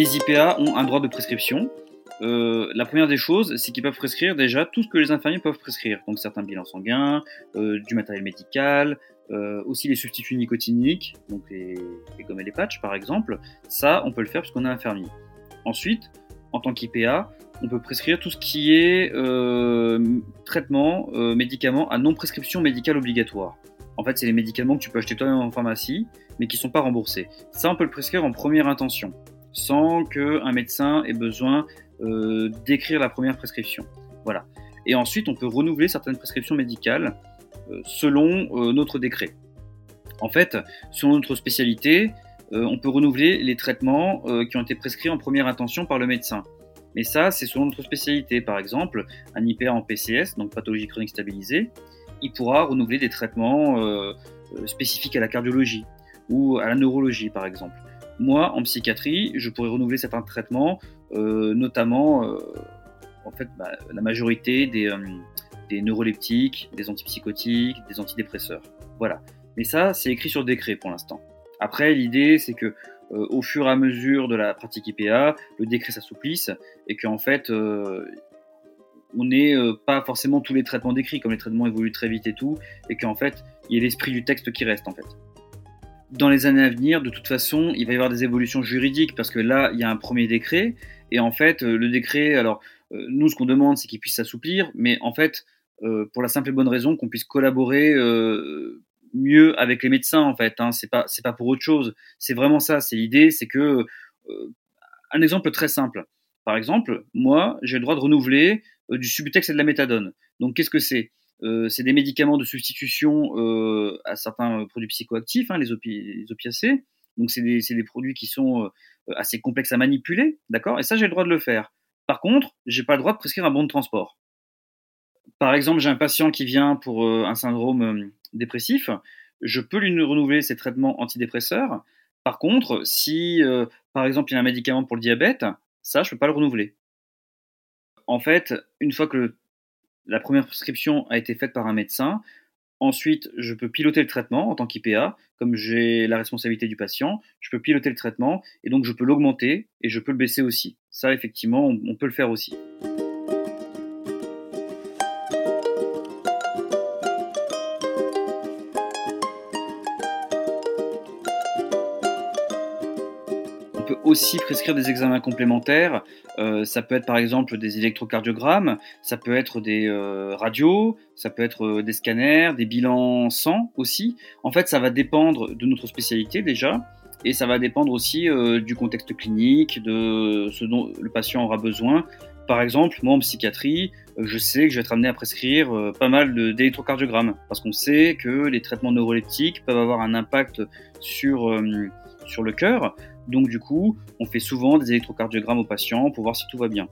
les IPA ont un droit de prescription. Euh, la première des choses, c'est qu'ils peuvent prescrire déjà tout ce que les infirmiers peuvent prescrire. Donc certains bilans sanguins, euh, du matériel médical, euh, aussi les substituts nicotiniques, donc les, gommes et les patchs par exemple. Ça, on peut le faire parce qu'on est infirmier. Ensuite, en tant qu'IPA, on peut prescrire tout ce qui est traitement, médicaments à non-prescription médicale obligatoire. En fait, c'est les médicaments que tu peux acheter toi-même en pharmacie, mais qui ne sont pas remboursés. Ça, on peut le prescrire en première intention, sans qu'un médecin ait besoin euh, d'écrire la première prescription. Voilà. Et ensuite, on peut renouveler certaines prescriptions médicales euh, selon euh, notre décret. En fait, selon notre spécialité, on peut renouveler les traitements qui ont été prescrits en première intention par le médecin. Mais ça, c'est selon notre spécialité. Par exemple, un IPA en PCS, donc pathologie chronique stabilisée, il pourra renouveler des traitements spécifiques à la cardiologie ou à la neurologie, par exemple. Moi, en psychiatrie, je pourrais renouveler certains traitements, euh, notamment euh, en fait, bah, la majorité des, euh, des, neuroleptiques, des antipsychotiques, des antidépresseurs. Voilà. Mais ça, c'est écrit sur décret pour l'instant. Après, l'idée, c'est que au fur et à mesure de la pratique IPA, le décret s'assouplisse et qu'en fait, on n'ait pas forcément tous les traitements décrits, comme les traitements évoluent très vite et tout, et qu'en fait, il y ait l'esprit du texte qui reste en fait dans les années à venir, de toute façon, il va y avoir des évolutions juridiques parce que là, il y a un premier décret. Et en fait, euh, le décret, alors, euh, nous, ce qu'on demande, c'est qu'il puisse s'assouplir. Mais en fait, euh, pour la simple et bonne raison qu'on puisse collaborer mieux avec les médecins, en fait. Hein, c'est pas, c'est pas pour autre chose. C'est vraiment ça. C'est l'idée, c'est que. un exemple très simple. Par exemple, moi, j'ai le droit de renouveler du Subutex et de la méthadone. Donc, qu'est-ce que c'est? C'est des médicaments de substitution euh, à certains produits psychoactifs, hein, les, opiacés. Donc c'est des, produits qui sont euh, assez complexes à manipuler, d'accord? Et ça, j'ai le droit de le faire. Par contre, j'ai pas le droit de prescrire un bon de transport. Par exemple, j'ai un patient qui vient pour un syndrome dépressif, je peux lui renouveler ses traitements antidépresseurs. Par contre, si par exemple il y a un médicament pour le diabète, ça, je peux pas le renouveler. En fait, une fois que le la première prescription a été faite par un médecin. Ensuite, je peux piloter le traitement en tant qu'IPA, comme j'ai la responsabilité du patient, je peux piloter le traitement et donc je peux l'augmenter et je peux le baisser aussi. Ça, effectivement, on, peut le faire aussi. Aussi prescrire des examens complémentaires. Euh, ça peut être par exemple des électrocardiogrammes, ça peut être des euh, radios, ça peut être euh, des scanners, des bilans sang aussi. En fait, ça va dépendre de notre spécialité déjà. Et ça va dépendre aussi du contexte clinique, de ce dont le patient aura besoin. Par exemple, moi en psychiatrie, je sais que je vais être amené à prescrire pas mal d'électrocardiogrammes parce qu'on sait que les traitements neuroleptiques peuvent avoir un impact sur, sur le cœur. Donc du coup, on fait souvent des électrocardiogrammes aux patients pour voir si tout va bien.